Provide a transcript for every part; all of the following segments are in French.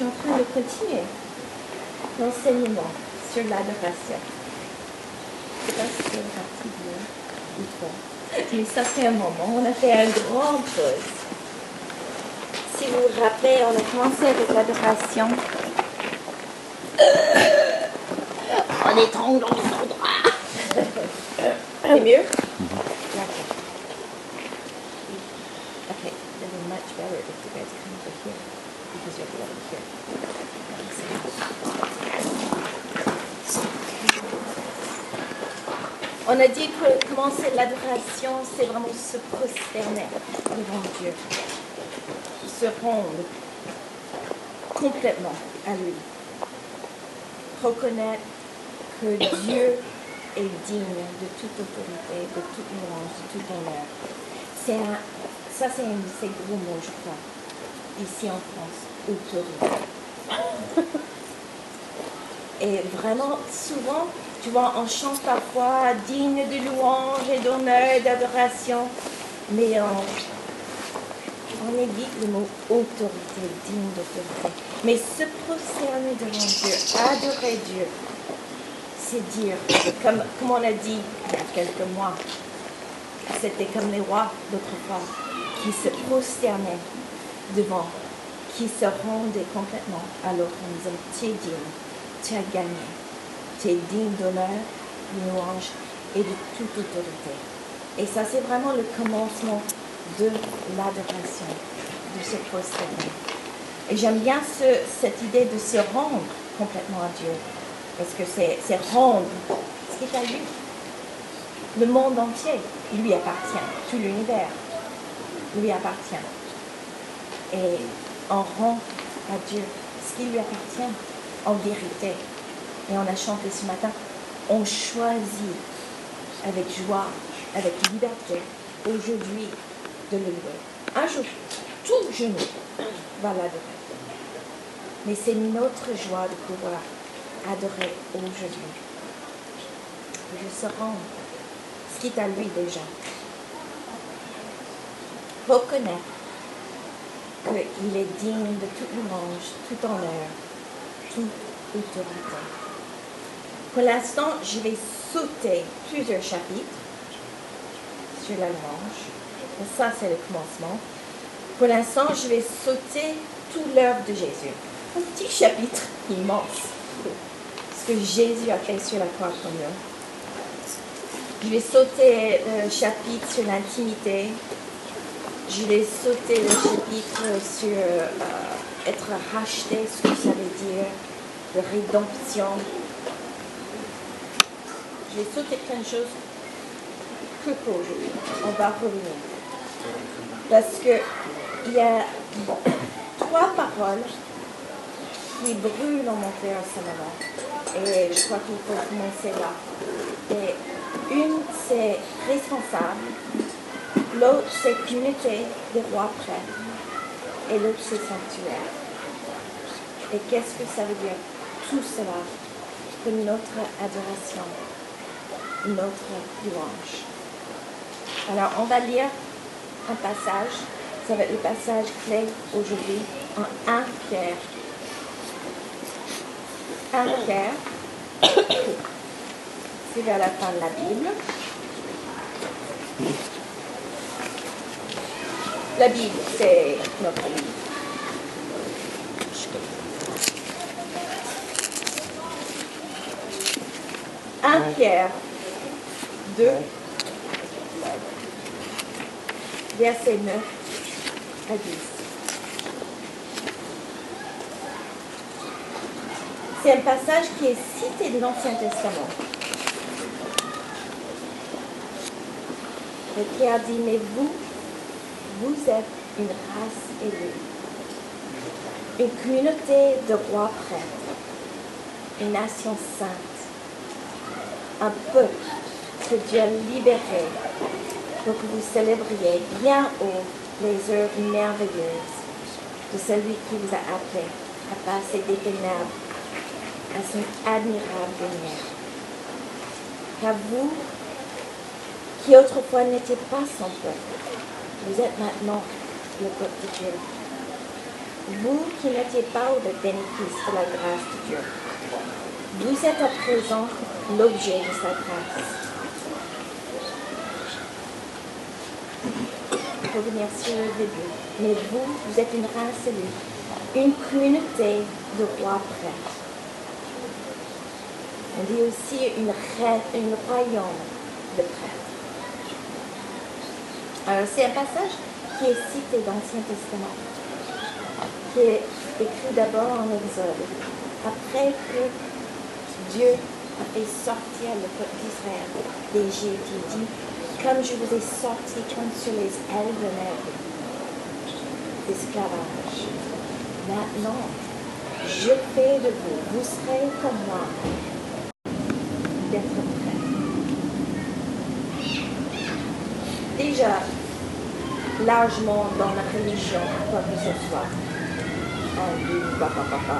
suis en train de continuer l'enseignement sur l'adoration. Je ne sais pas si c'est parti bien ou pas. Mais ça fait un moment, on a fait une grande pause. Si vous vous rappelez, on a commencé avec l'adoration. En étranglant les endroits. C'est mieux? D'accord. Okay, it'll be much better if you guys come over here On a dit que commencer l'adoration, c'est vraiment se prosterner devant Dieu, se rendre complètement à lui, reconnaître que Dieu est digne de toute autorité, de toute louange, de tout honneur. Ça, c'est un de ces gros mots, je crois, ici en France, autorité. Et vraiment, souvent, tu vois, on chante parfois digne de louange et d'honneur et d'adoration, mais on, on évite le mot autorité, digne d'autorité. Mais se prosterner devant Dieu, adorer Dieu, c'est dire, comme, comme on a dit il y a quelques mois, c'était comme les rois d'autrefois qui se prosternaient devant, qui se rendaient complètement à l'autre en disant, tu es digne, tu as gagné, tu es digne d'honneur, de louange et de toute autorité. Et ça, c'est vraiment le commencement de l'adoration, de se prosterner. Et j'aime bien ce- cette idée de se rendre complètement à Dieu, parce que c'est rendre ce qui est à lui. Le monde entier, lui appartient, tout l'univers lui appartient. Et on rend à Dieu ce qui lui appartient en vérité. Et on a chanté ce matin, on choisit avec joie, avec liberté, aujourd'hui, de le louer. Un jour, tout genou va l'adorer. Mais c'est notre joie de pouvoir adorer aujourd'hui. Je se rends ce qui est à lui déjà. Reconnaître qu'il est digne de toute louange, tout honneur, toute autorité. Pour l'instant, je vais sauter plusieurs chapitres sur la louange. Ça, c'est le commencement. Pour l'instant, je vais sauter toute l'œuvre de Jésus. Un petit chapitre immense. Ce que Jésus a fait sur la croix pour nous. Je vais sauter le chapitre sur l'intimité. Je vais sauter le chapitre sur euh, être racheté, ce que ça veut dire, de rédemption. Je vais sauter plein de choses que pour aujourd'hui. On va revenir. Parce que il y a trois paroles qui brûlent en mon cœur ce moment. Et je crois qu'il faut commencer là. Et une, c'est responsable. L'autre, c'est communauté des rois prêtres. Et l'autre, c'est sanctuaire. Et qu'est-ce que ça veut dire? Tout cela pour notre adoration, notre louange. Alors, on va lire un passage. Ça va être le passage clé aujourd'hui en 1 Pierre. 1 Pierre. C'est vers la fin de la Bible. La Bible, c'est notre livre. Un Pierre 2, verset 9 à 10. C'est un passage qui est cité de l'Ancien Testament. Et Pierre dit, mais vous, vous êtes une race élue, une communauté de rois prêtres, une nation sainte, un peuple que Dieu a libéré pour que vous célébriez bien haut les œuvres merveilleuses de celui qui vous a appelé à passer des ténèbres à son admirable lumière. Car vous, qui autrefois n'étiez pas son peuple, vous êtes maintenant le peuple de Dieu. vous qui n'étiez pas au bénéfice de la grâce de Dieu, vous êtes à présent l'objet de sa grâce. Revenir sur le début. Mais vous, vous êtes une race élue, une communauté de rois prêtres. On dit aussi une, une royaume de prêtres. C'est un passage qui est cité dans l'Ancien Testament, qui est écrit d'abord en Exode, après que Dieu a fait sortir le peuple d'Israël d'Égypte. Il dit, comme je vous ai sorti comme sur les ailes de l'aigle d'esclavage, maintenant, je fais de vous, vous serez comme moi, d'être prêts. Déjà, largement dans la religion, quoi que ce soit, on dit papa, papa.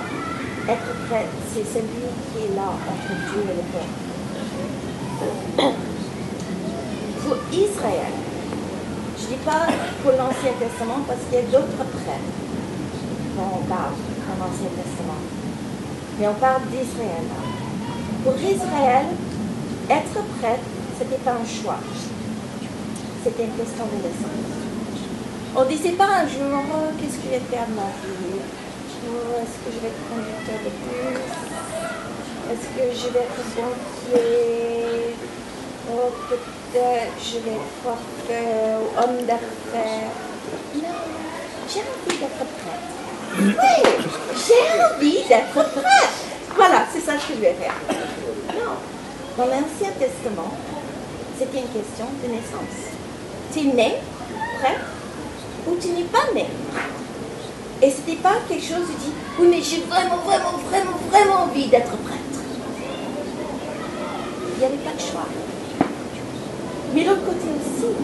Être prêt, c'est celui qui est là entre Dieu et le peuple. Pour Israël, je ne dis pas pour l'Ancien Testament parce qu'il y a d'autres prêtres dont on parle dans l'Ancien Testament. Mais on parle d'Israël. Pour Israël, être prêtre, ce n'était pas un choix. C'était une question de naissance. On ne disait pas un jour, oh, qu'est-ce que je vais faire ma vie Est-ce que je vais être conducteur de bus Est-ce que je vais être banquier? Oh, peut-être je vais être porteur ou homme d'affaires. Non, j'ai envie d'être prêtre. Oui, j'ai envie d'être prêtre. Voilà, c'est ça que je vais faire. Non. Dans l'Ancien Testament, c'était une question de naissance. Tu es né prêtre? N'es pas né. Et ce n'était pas quelque chose tu dis, oui, mais j'ai vraiment, vraiment, vraiment, vraiment envie d'être prêtre. Il n'y avait pas de choix. Mais l'autre côté aussi,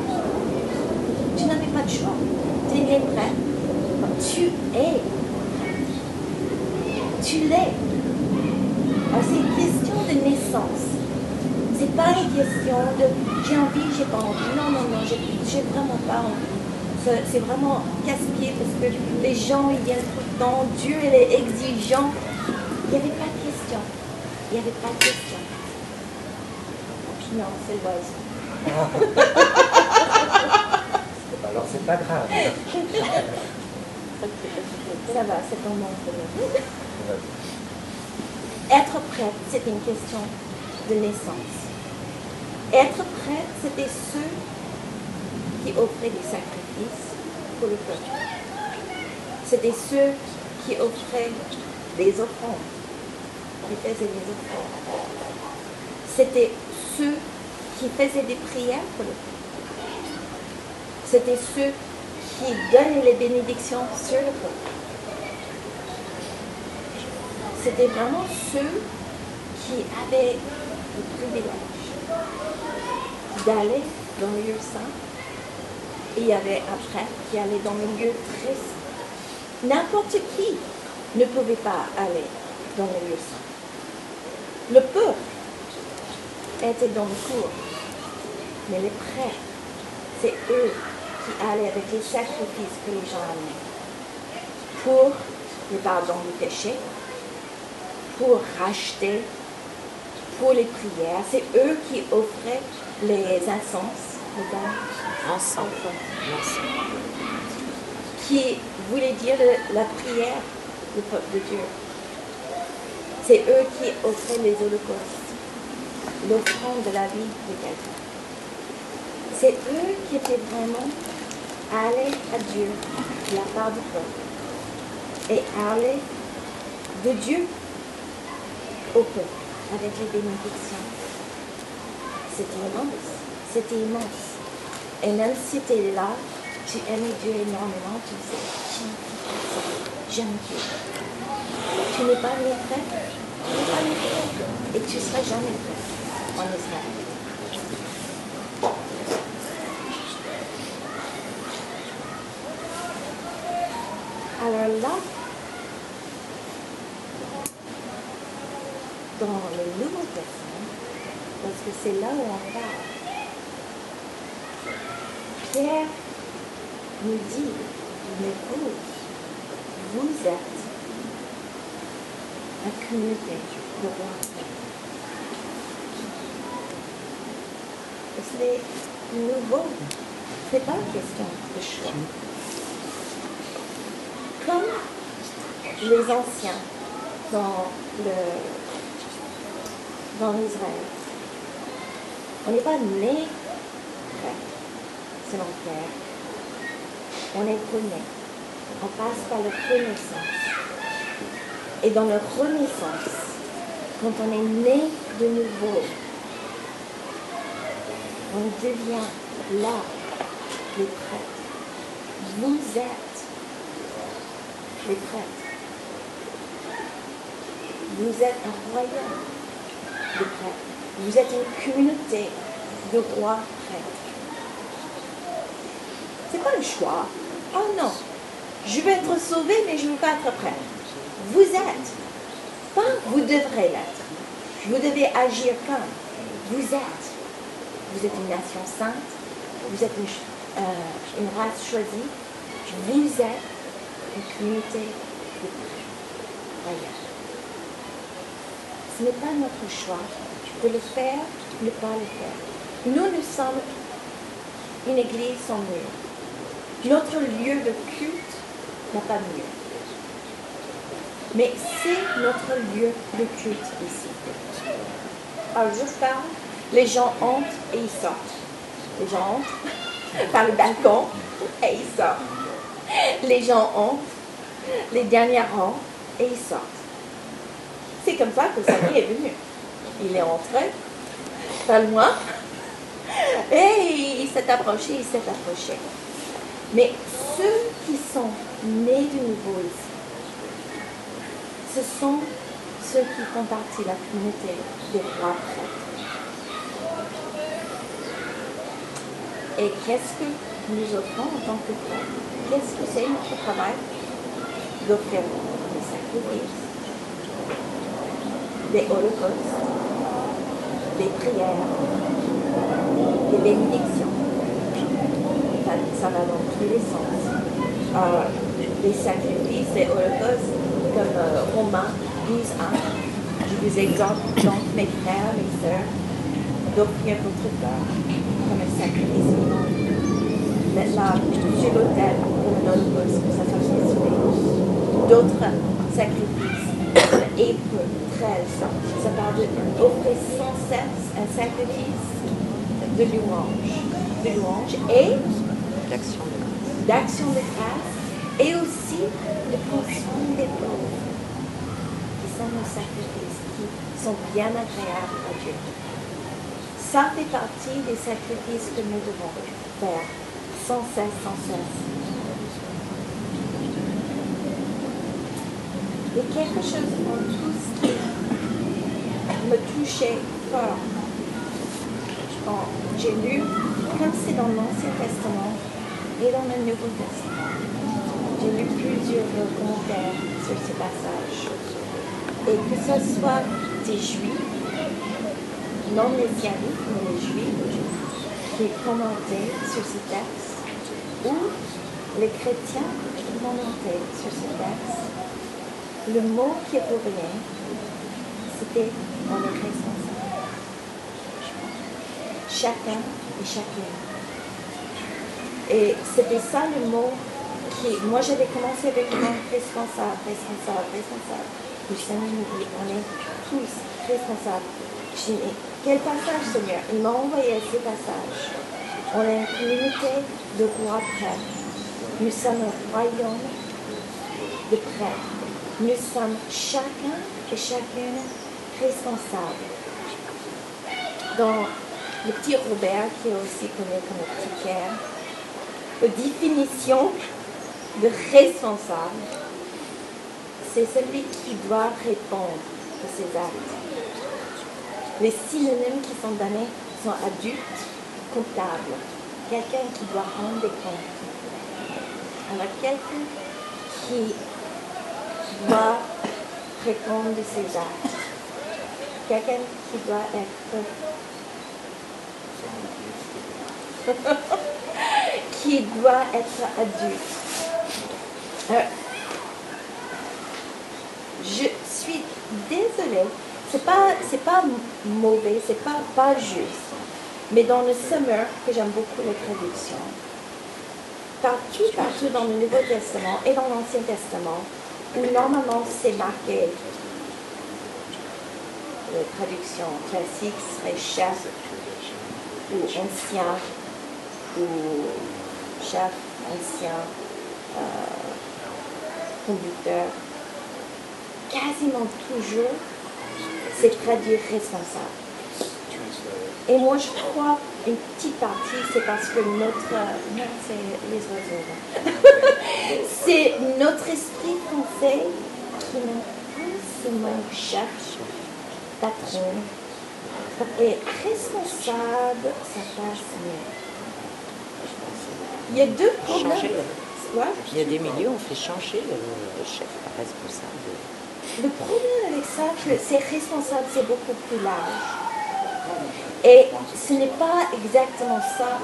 tu n'avais pas de choix. Tu es prêtre. Tu es Tu l'es. C'est une question de naissance. C'est pas une question de j'ai envie, j'ai pas envie. Non, non, non, j'ai vraiment pas envie. C'est vraiment casse-pied parce que les gens, ils viennent tout le temps. Dieu, il est exigeant. Il n'y avait pas de question. Il n'y avait pas de question. Non, c'est l'oiseau. Alors c'est pas grave. Ça va, c'est ton nom. Être prêtre, c'était une question de naissance. Être prêtre, c'était ceux qui offraient des sacrifices pour le peuple. C'était ceux qui offraient des offrandes, qui faisaient des offrandes. C'était ceux qui faisaient des prières pour le peuple. C'était ceux qui donnaient les bénédictions sur le peuple. C'était vraiment ceux qui avaient le privilège d'aller dans le lieu saint. Il y avait un prêtre qui allait dans le lieu très. N'importe qui ne pouvait pas aller dans le lieu saint. Le peuple était dans le cours, mais les prêtres, c'est eux qui allaient avec les sacrifices que les gens amenaient pour le pardon du péché, pour racheter, pour les prières. C'est eux qui offraient les incenses, les dents, Ensemble. qui voulait dire le- la prière du peuple de Dieu. C'est eux qui offraient les holocaustes, l'offrande de la vie de quelqu'un. C'est eux qui étaient vraiment allés à Dieu de la part du peuple et allés de Dieu au peuple avec les bénédictions. C'était immense. C'était immense. Et même si tu es là, tu aimes Dieu énormément, tu sais, j'aime Dieu. Tu n'es pas prêt, tu n'es pas. Et tu ne seras jamais prêt en Israël. Alors là, dans le Nouveau Testament, parce que c'est là où on parle, Pierre nous dit, mais vous, vous êtes la communauté de rois. C'est nouveau. Ce n'est pas une question de choix. Comme les anciens dans le dans l'Israël, on n'est pas né l'enfer. On est rené. On passe par la renaissance. Et dans la renaissance, quand on est né de nouveau, on devient là les prêtres. Vous êtes les prêtres. Vous êtes un royaume de prêtres. Vous êtes une communauté de rois prêtres. C'est pas le choix? Oh non, je vais être sauvé, mais je ne veux pas être prêtre. Vous êtes. Pas vous devrez l'être. Vous devez agir comme. Vous êtes. Vous êtes une nation sainte. Vous êtes une, euh, race choisie. Vous êtes une communauté de prêtres. Ce n'est pas notre choix de le faire, ou ne pas le faire. Nous, nous sommes une église sans mur. Notre lieu de culte n'a pas de mieux. Mais c'est notre lieu de culte ici. Alors je parle, les gens entrent et ils sortent. Les gens entrent par le balcon et ils sortent. Les gens entrent, les derniers rentrent et ils sortent. C'est comme ça que Samy est venu. Il est entré, pas loin, et il s'est approché, il s'est approché. Mais ceux qui sont nés de nouveau ici, ce sont ceux qui font partie de la communauté des rois. Et qu'est-ce que nous offrons en tant que prêtres? Qu'est-ce que c'est notre travail? D'offrir des sacrifices, des holocaustes, des prières, des bénédictions ça va dans tous les sens. Euh, les sacrifices, les holocaustes, comme euh, Romains 12, 1. Je vous exhorte donc, mes frères, mes sœurs, d'offrir votre corps comme un sacrifice vivant. Maintenant, sur l'autel pour un holocauste, que ça soit Jésus. D'autres sacrifices, Hébreu 13, ça parle d'offrir sans cesse un sacrifice de louange, de louange et d'action de grâce. et aussi de prendre des pauvres, qui sont nos sacrifices, qui sont bien agréables à Dieu. Ça fait partie des sacrifices que nous devons faire sans cesse, sans cesse. Et quelque chose en tout qui me touchait fort. J'ai lu, comme c'est dans l'Ancien Testament, et dans le Nouveau Testament. J'ai lu plusieurs commentaires sur ce passage. Et que ce soit des Juifs, non messianiques, mais les Juifs, qui commentaient sur ce texte, ou les chrétiens qui commentaient sur ce texte, le mot qui revenait, c'était on est responsable. Chacun et chacune et c'était ça le mot qui. Moi, j'avais commencé avec le mot responsable, responsable, responsable. Le Seigneur nous dit on est tous responsables. J'ai dit quel passage, Seigneur? Il m'a envoyé ce passage. On est communauté de rois prêtres. Nous sommes un royaume de prêtres. Nous sommes chacun et chacune responsables. Dans le petit Robert, qui est aussi connu comme le petit Pierre, définition de responsable, c'est celui qui doit répondre à ses actes. Les synonymes qui sont donnés sont adultes, comptables, quelqu'un qui doit rendre des comptes. Alors quelqu'un qui doit répondre de ses actes. Quelqu'un qui doit être qui doit être adulte. Euh, je suis désolée, c'est pas, c'est pas mauvais, c'est pas, pas juste. Mais dans le summer, que j'aime beaucoup les traductions, partout, partout dans le Nouveau Testament et dans l'Ancien Testament, où normalement c'est marqué la traduction classique serait chef ou ancien ou chef, ancien, euh, conducteur, quasiment toujours, c'est traduire responsable. Et moi, je crois une petite partie, c'est parce que notre. Non, c'est les oiseaux. c'est notre esprit français qui n'a pas seulement chef, patron, et responsable, ça passe mieux. Il y a deux problèmes. Il y a des milieux où on fait changer le chef responsable. Le problème avec ça, que c'est responsable, c'est beaucoup plus large. Et ce n'est pas exactement ça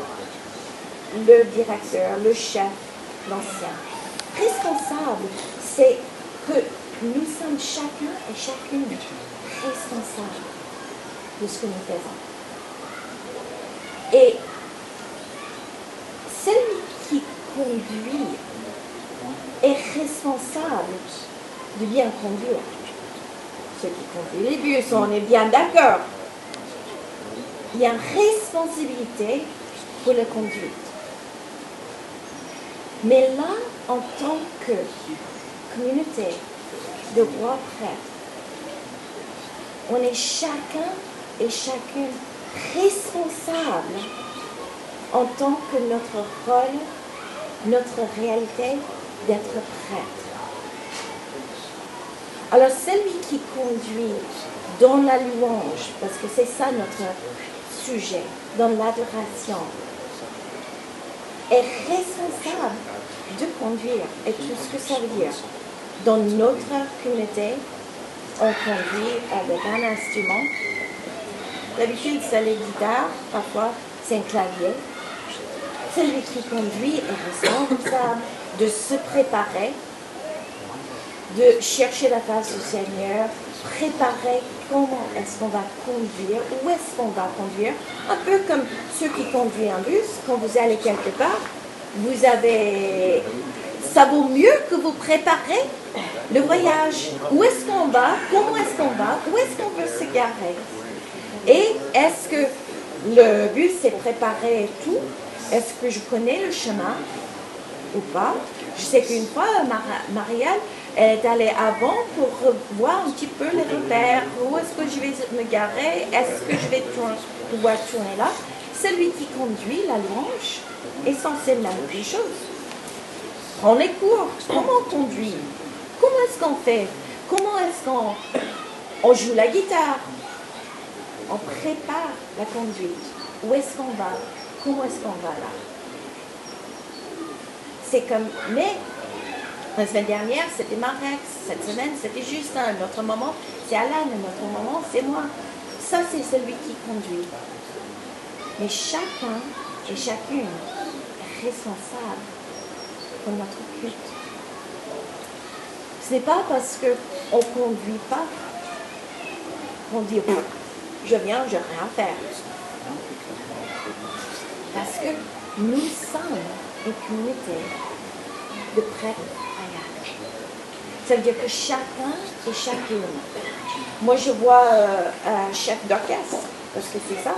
le directeur, le chef, l'ancien. Responsable, c'est que nous sommes chacun et chacune responsables de ce que nous faisons. Et celui qui conduit est responsable de bien conduire. Ceux qui conduisent les bus, on est bien d'accord il y a responsabilité pour la conduite. Mais là, en tant que communauté de roi prêtre, on est chacun et chacune responsable en tant que notre rôle, notre réalité d'être prêtre. Alors celui qui conduit dans la louange, parce que c'est ça notre sujet, dans l'adoration, est responsable de conduire et tout ce que ça veut dire. Dans notre communauté, on conduit avec un instrument. D'habitude, c'est les guitares, parfois c'est un clavier. Celui qui conduit est responsable de se préparer, de chercher la face du Seigneur, préparer comment est-ce qu'on va conduire, où est-ce qu'on va conduire? Un peu comme ceux qui conduisent un bus, quand vous allez quelque part, vous avez... Ça vaut mieux que vous préparez le voyage. Où est-ce qu'on va? Comment est-ce qu'on va? Où est-ce qu'on veut se garer? Et est-ce que le bus est préparé et tout? Est-ce que je connais le chemin ou pas? Je sais qu'une fois, Marielle, elle est allée avant pour voir un petit peu les repères. Où est-ce que je vais me garer? Est-ce que je vais pouvoir tourner là? Celui qui conduit la louange est censé la même chose. On les cours. Comment on conduit? Comment est-ce qu'on fait? Comment est-ce qu'on on joue la guitare? On prépare la conduite. Où est-ce qu'on va? Comment est-ce qu'on va là? C'est comme, mais la semaine dernière, c'était Marek. Cette semaine, c'était juste un autre moment. C'est Alan. Notre moment, c'est moi. Ça, c'est celui qui conduit. Mais chacun et chacune est responsable pour notre culte. Ce n'est pas parce qu'on ne conduit pas qu'on dit je viens, je n'ai rien à faire. Parce que nous sommes une communauté de prêtres ça veut dire que chacun et chacune. Moi, je vois euh, un chef d'orchestre, parce que c'est ça.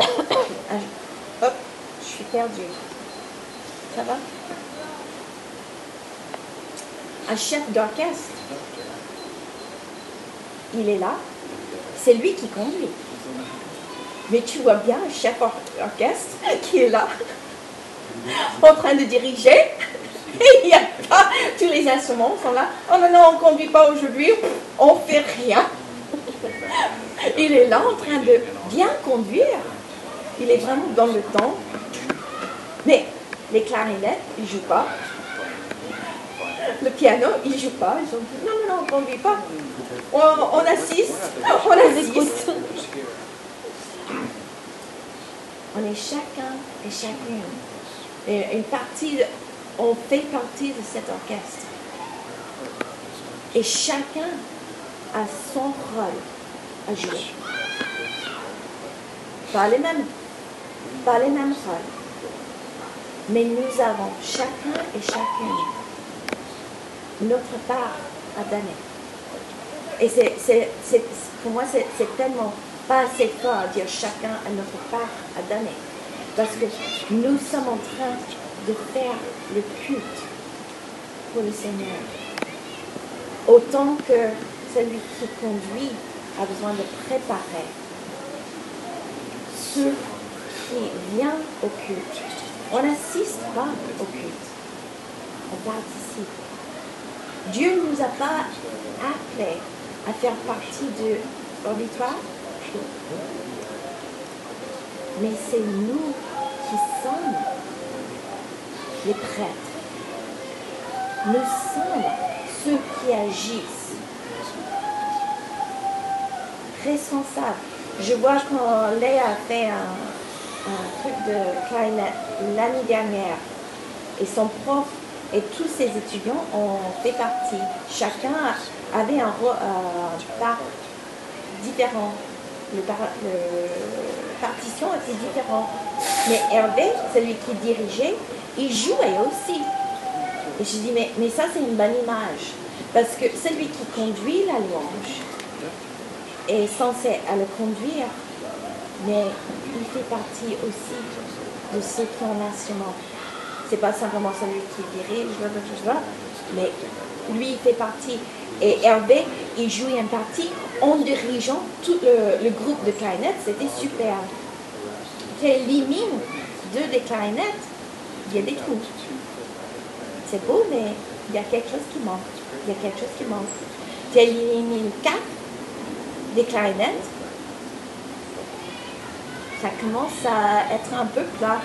Hop, je suis perdue. Ça va? Un chef d'orchestre, il est là, c'est lui qui conduit. Mais tu vois bien un chef d'orchestre qui est là, en train de diriger, il n'y a pas, tous les instruments sont là. Oh non, non, on ne conduit pas aujourd'hui, on ne fait rien. Il est là en train de bien conduire. Il est vraiment dans le temps. Mais les clarinettes, ils ne jouent pas. Le piano, ils ne jouent pas. Ils ont dit, non, non, non, on ne conduit pas. On, assiste, on assiste. On est chacun et chacune. Une partie on fait partie de cet orchestre. Et chacun a son rôle à jouer. Pas les mêmes, pas les mêmes rôles. Mais nous avons chacun et chacune notre part à donner. Et c'est, pour moi, c'est tellement pas assez fort de dire chacun a notre part à donner. Parce que nous sommes en train de faire le culte pour le Seigneur. Autant que celui qui conduit a besoin de préparer ceux qui viennent au culte. On n'assiste pas au culte, on participe. Dieu ne nous a pas appelés à faire partie de l'auditoire, mais c'est nous qui sommes les prêtres. Nous sommes ceux qui agissent. Responsables. Je vois quand Léa a fait un, truc de clarinette l'année dernière et son prof et tous ses étudiants ont fait partie. Chacun avait un rôle euh, différent. Le, par, le partition était différent. Mais Hervé, celui qui dirigeait, il jouait aussi. Et je dis, mais, mais ça c'est une bonne image. Parce que celui qui conduit la louange est censé à le conduire, mais il fait partie aussi de ceux qui ont l'instrument. C'est pas simplement celui qui dirige, mais lui il fait partie. Et Hervé, il jouait une partie en dirigeant tout le, groupe de clarinettes, c'était super. Tu élimines deux des clarinettes, il y a des trous. C'est beau, mais il y a quelque chose qui manque. Il y a quelque chose qui manque. Tu élimines quatre des clarinettes, ça commence à être un peu plat.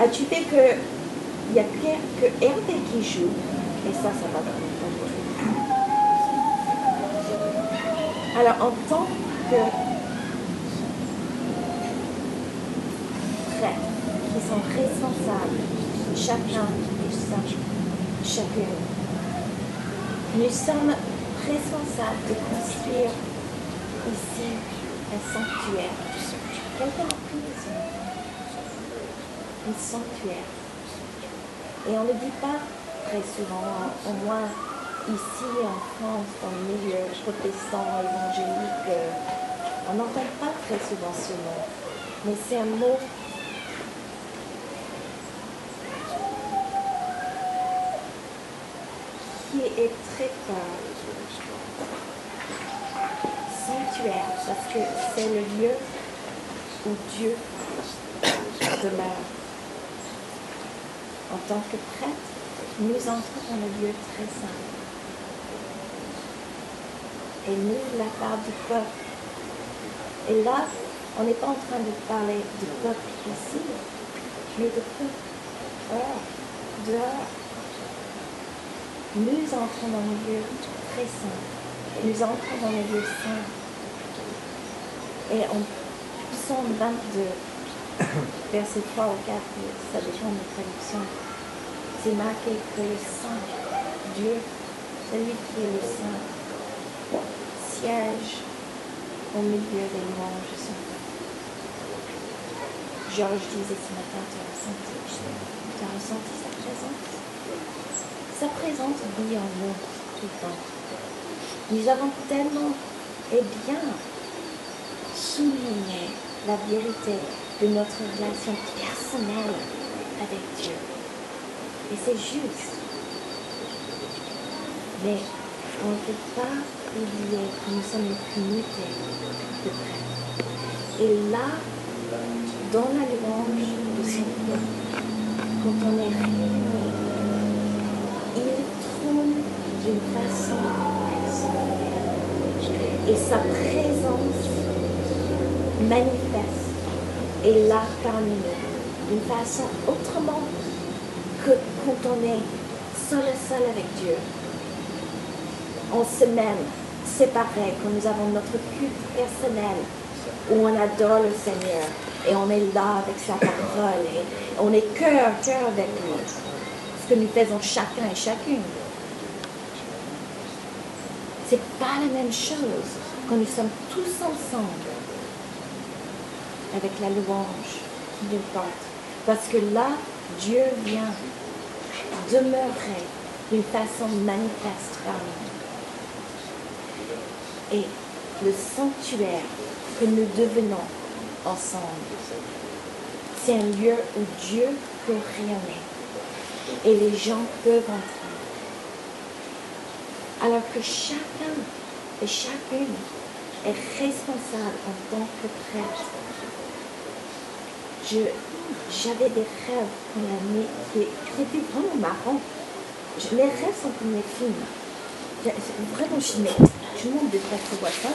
As-tu fait que il n'y a que, Hervé qui joue, et ça, ça va pas Alors, en tant que prêtres qui sont responsables, chacun et chacune, nous sommes responsables de construire ici un sanctuaire. Quelqu'un a prié ça Un sanctuaire. Et on ne le dit pas très souvent, au moins ici en France, dans le milieu protestant, évangélique, euh, on n'entend pas très souvent ce mot. Mais c'est un mot qui est très fort. Sanctuaire, parce que c'est le lieu où Dieu demeure. En tant que prêtre, nous entrons dans le lieu très saint. Et nous, la part du peuple. Et là, on n'est pas en train de parler du peuple ici, mais du peuple hors, dehors. Nous entrons dans le lieu très saint. Nous entrons dans le lieu saint. Et en psaume 22, verset 3 ou 4, ça dépend de traduction, c'est marqué que le Saint, Dieu, celui qui est le Saint, siège au milieu des louanges. Georges disait ce matin, tu as ressenti, tu as ressenti sa présence? Sa présence vit en nous tout le temps. Nous avons tellement et bien souligné la vérité de notre relation personnelle avec Dieu. Et c'est juste. Mais on ne peut pas oublier que nous sommes communauté de prêtres. Et là, dans la louange du Seigneur, quand on est réunis, il trône d'une façon. Et sa présence manifeste est là parmi nous d'une façon autrement que quand on est seul et seul avec Dieu. On se mène séparés quand nous avons notre culte personnel où on adore le Seigneur et on est là avec sa parole et on est cœur à cœur avec lui. Ce que nous faisons chacun et chacune. C'est pas la même chose quand nous sommes tous ensemble avec la louange d'une porte. Parce que là, Dieu vient demeurer d'une façon manifeste parmi nous. Et le sanctuaire que nous devenons ensemble, c'est un lieu où Dieu peut rayonner et les gens peuvent entrer. Alors que chacun et chacune est responsable en tant que prêtre. J'avais des rêves pour l'année qui étaient vraiment marrants. mes rêves sont comme les films. Vraiment, je tout le monde voir ça.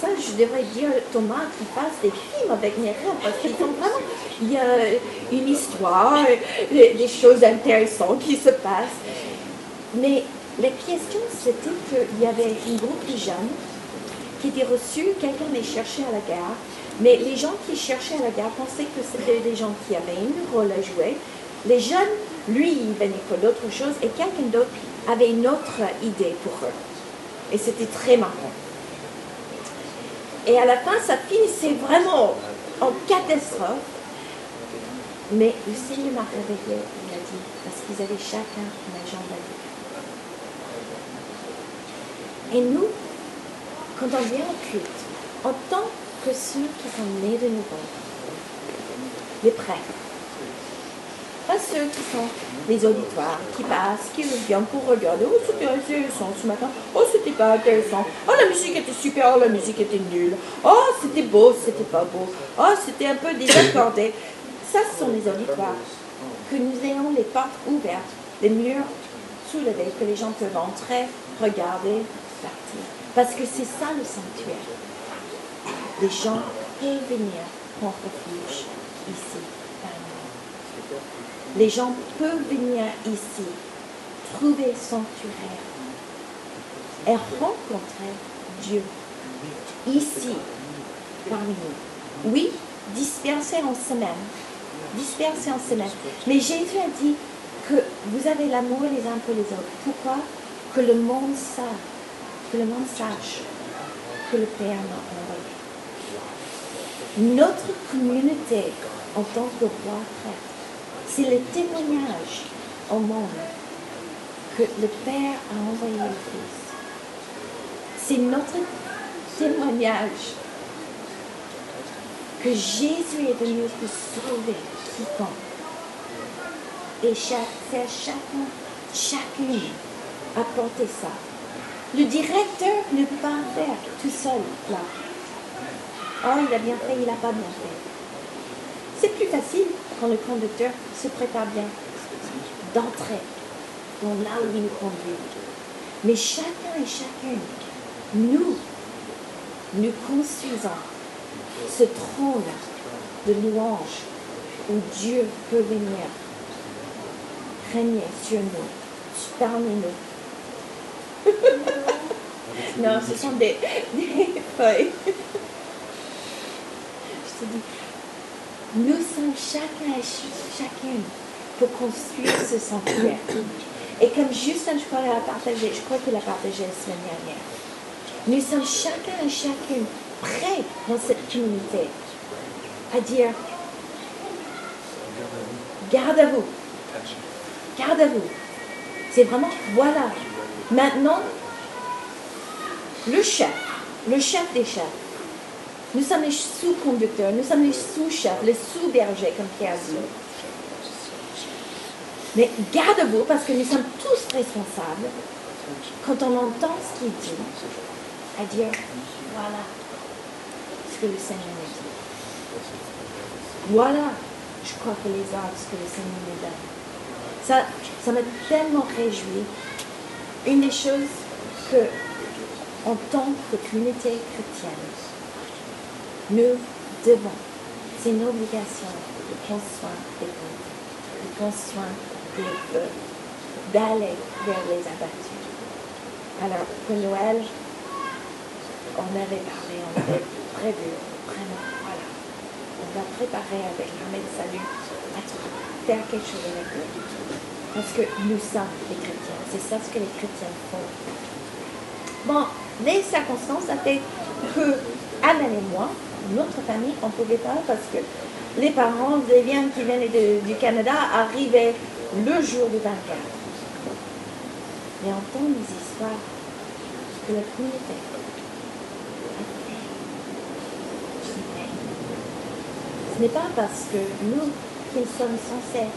Ça, je devrais dire Thomas qu'il fasse des films avec mes rêves parce qu'ils. Il y a une histoire, des choses intéressantes qui se passent. Mais la question, c'était qu'il y avait une groupe de jeunes qui étaient reçus, quelqu'un les cherchait à la gare, mais les gens qui cherchaient à la gare pensaient que c'était des gens qui avaient une rôle à jouer. Les jeunes, lui, il venait pour d'autres choses, et quelqu'un d'autre avait une autre idée pour eux. Et c'était très marrant. Et à la fin, ça finissait vraiment en catastrophe. Mais le Seigneur m'a réveillé, il a dit, parce qu'ils avaient chacun une agenda Et nous, quand on vient au culte, en tant que ceux qui sont nés de nouveau, les prêtres, ceux qui sont les auditoires, qui passent, qui viennent pour regarder, oh c'était intéressant ce matin, oh c'était pas intéressant, oh la musique était super, oh la musique était nulle, oh c'était beau, c'était pas beau, oh c'était un peu désaccordé. Ça, ce sont les auditoires. Que nous ayons les portes ouvertes, les murs soulevés, que les gens peuvent entrer, regarder, parce que c'est ça le sanctuaire. Les gens peuvent venir prendre refuge ici, Les gens peuvent venir ici, trouver sanctuaire et rencontrer Dieu ici, parmi nous. Oui, dispersés en semaine, dispersés en semaine. Mais Jésus a dit que vous avez l'amour les uns pour les autres. Pourquoi? Que le monde sache que le monde sache que le Père m'a envoyé. Notre communauté en tant que roi prêtre, c'est le témoignage au monde que le Père a envoyé le Fils. C'est notre témoignage que Jésus est venu pour sauver quiconque. Et faire chacun, chacune apporter ça le directeur ne peut pas faire tout seul là. Oh, il a bien fait, il n'a pas bien fait. C'est plus facile quand le conducteur se prépare bien d'entrer dans là où il nous conduit. Mais chacun et chacune, nous, nous construisons ce trône de louange où Dieu peut venir régner sur nous, parmi nous non, ce sont des, feuilles. Je te dis, nous sommes chacun et chacune pour construire ce sanctuaire. Et comme Justin, je crois, l'a partagé, je crois qu'il a partagé la semaine dernière, nous sommes chacun et chacune prêts dans cette communauté à dire garde à vous, garde à vous. C'est vraiment, voilà, Maintenant, le chef, le chef des chefs, nous sommes les sous-conducteurs, nous sommes les sous-chefs, les sous-bergers, comme Pierre dit. Mais garde-vous, parce que nous sommes tous responsables, quand on entend ce qu'il dit, à dire, voilà ce que le Seigneur nous dit. Voilà, je crois que les ordres que le Seigneur nous donne. Ça, ça m'a tellement réjoui une des choses que, en tant que communauté chrétienne, nous devons, c'est une obligation de prendre soin des pauvres, de prendre soin des feux, d'aller vers les abattus. Alors, pour Noël, on avait parlé, on avait prévu, vraiment, voilà, on va préparer avec l'armée de salut à faire quelque chose avec eux. Parce que nous sommes les chrétiens. C'est ça ce que les chrétiens font. Bon, les circonstances ont fait que Anna et moi, notre famille, on ne pouvait pas parce que les parents des biens qui venaient du Canada arrivaient le jour du 24. Et on entend des histoires que la communauté Ce n'est pas parce que nous qui sommes censés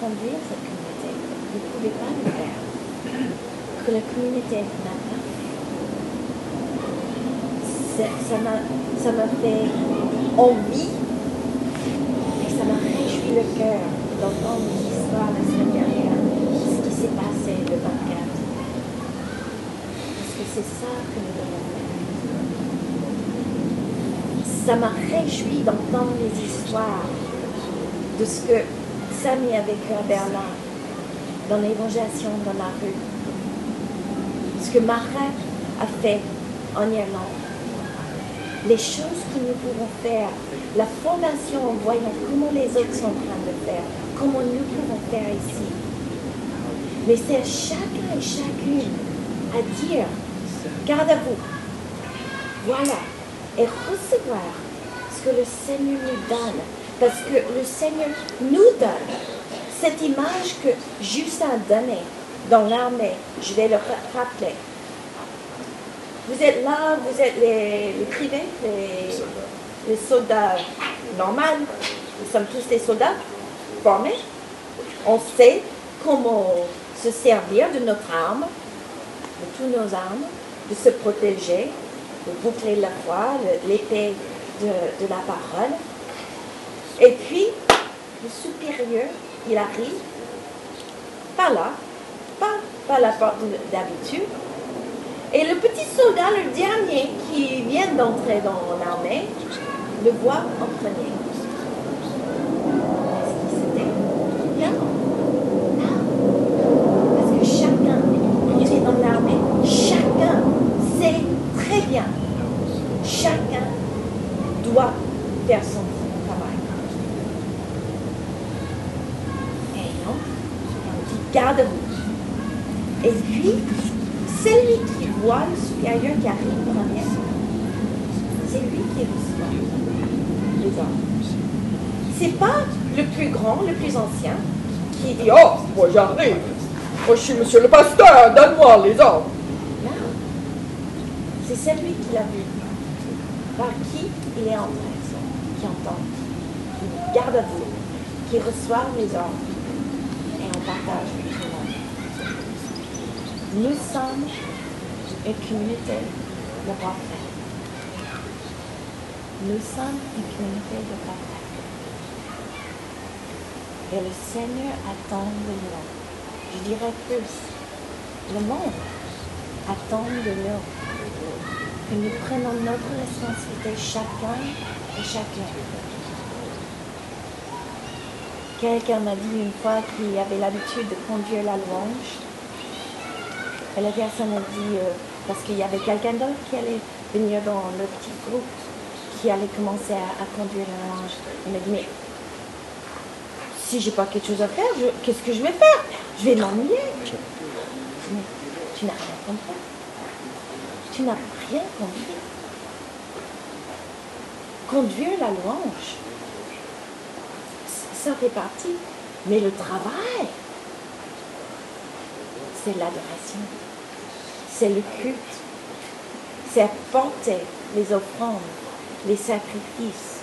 conduire cette communauté ne pouvons pas le faire que la communauté n'a pas fait. Ça ça m'a fait envie et ça m'a réjoui le cœur d'entendre les histoires la semaine dernière, ce qui s'est passé le 24. Parce que c'est ça que nous devons faire. Ça m'a réjoui d'entendre les histoires de ce que Samy a vécu à Berlin, dans l'évangélisation dans la rue, ce que Marin a fait en Irlande, les choses que nous pouvons faire, la formation en voyant comment les autres sont en train de faire, comment nous pouvons faire ici. Mais c'est à chacun et chacune à dire, garde à vous, voilà, et recevoir ce que le Seigneur nous donne. Parce que le Seigneur nous donne cette image que Justin a donnée dans l'armée. Je vais le ra- rappeler. Vous êtes là, vous êtes les, les privés, les, les soldats normaux. Nous sommes tous des soldats formés. On sait comment se servir de notre arme, de tous nos armes, de se protéger, de boucler la foi, l'épée de, de la parole. Et puis, le supérieur, il arrive par là, pas par la porte de- d'habitude. Et le petit soldat, le dernier qui vient d'entrer dans l'armée, le voit en premier. Est-ce qu'il s'était. Non. Parce que chacun, quand il est dans l'armée, chacun sait très bien. Chacun doit faire son travail. Et non, on dit garde-vous. Et puis, celui qui supérieur qui arrive premier, c'est lui qui reçoit les ordres. C'est pas le plus grand, le plus ancien, qui dit Oh, moi j'arrive. Moi je suis monsieur le pasteur, donne-moi les ordres. Non. C'est celui qui l'a vu, par qui il est entré, qui entend, qui garde à vous, qui reçoit les ordres. Et on partage. Nous sommes de parfaits. Nous sommes une communauté de parfaits. Et le Seigneur attend de nous. Je dirais plus, le monde attend de nous que nous prenons notre responsabilité chacun et chacun. Quelqu'un m'a dit une fois qu'il avait l'habitude de conduire la louange. Et la personne a dit, euh, parce qu'il y avait quelqu'un d'autre qui allait venir dans le petit groupe, qui allait commencer à, conduire la louange. Il m'a dit, mais si j'ai pas quelque chose à faire, qu'est-ce que je vais faire? Je vais m'ennuyer. Tu n'as rien compris. Tu n'as rien compris. Conduire la louange, ça fait partie. Mais le travail, c'est l'adoration. C'est le culte. C'est apporter les offrandes, les sacrifices.